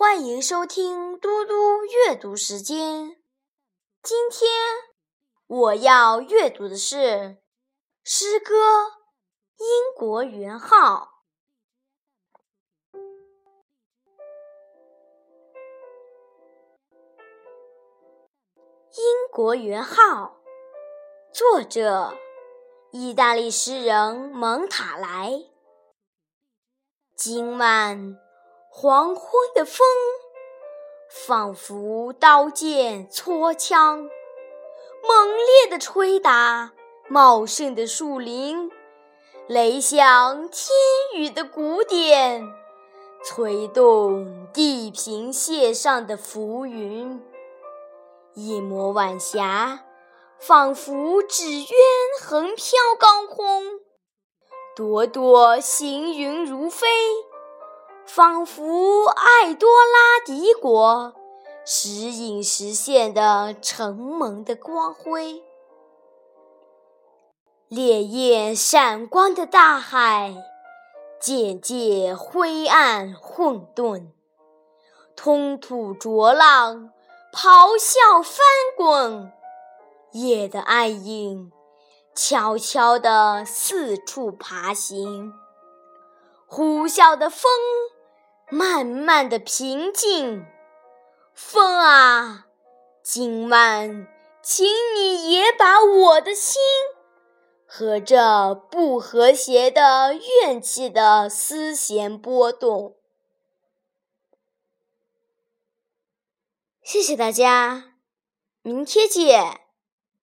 欢迎收听嘟嘟阅读时间。今天我要阅读的是诗歌《英国元号》。英国元号，作者：意大利诗人蒙塔莱。今晚。黄昏的风，仿佛刀剑搓枪，猛烈地吹打茂盛的树林，雷响天宇的鼓点，吹动地平线上的浮云。一抹晚霞，仿佛纸鸢横飘高空，朵朵行云如飞。仿佛爱多拉帝国时隐时现的承蒙的光辉，烈焰闪光的大海渐渐灰暗混沌，通土浊浪咆哮翻滚，夜的暗影悄悄地四处爬行，呼啸的风。慢慢的平静，风啊，今晚，请你也把我的心和这不和谐的怨气的丝弦拨动。谢谢大家，明天见。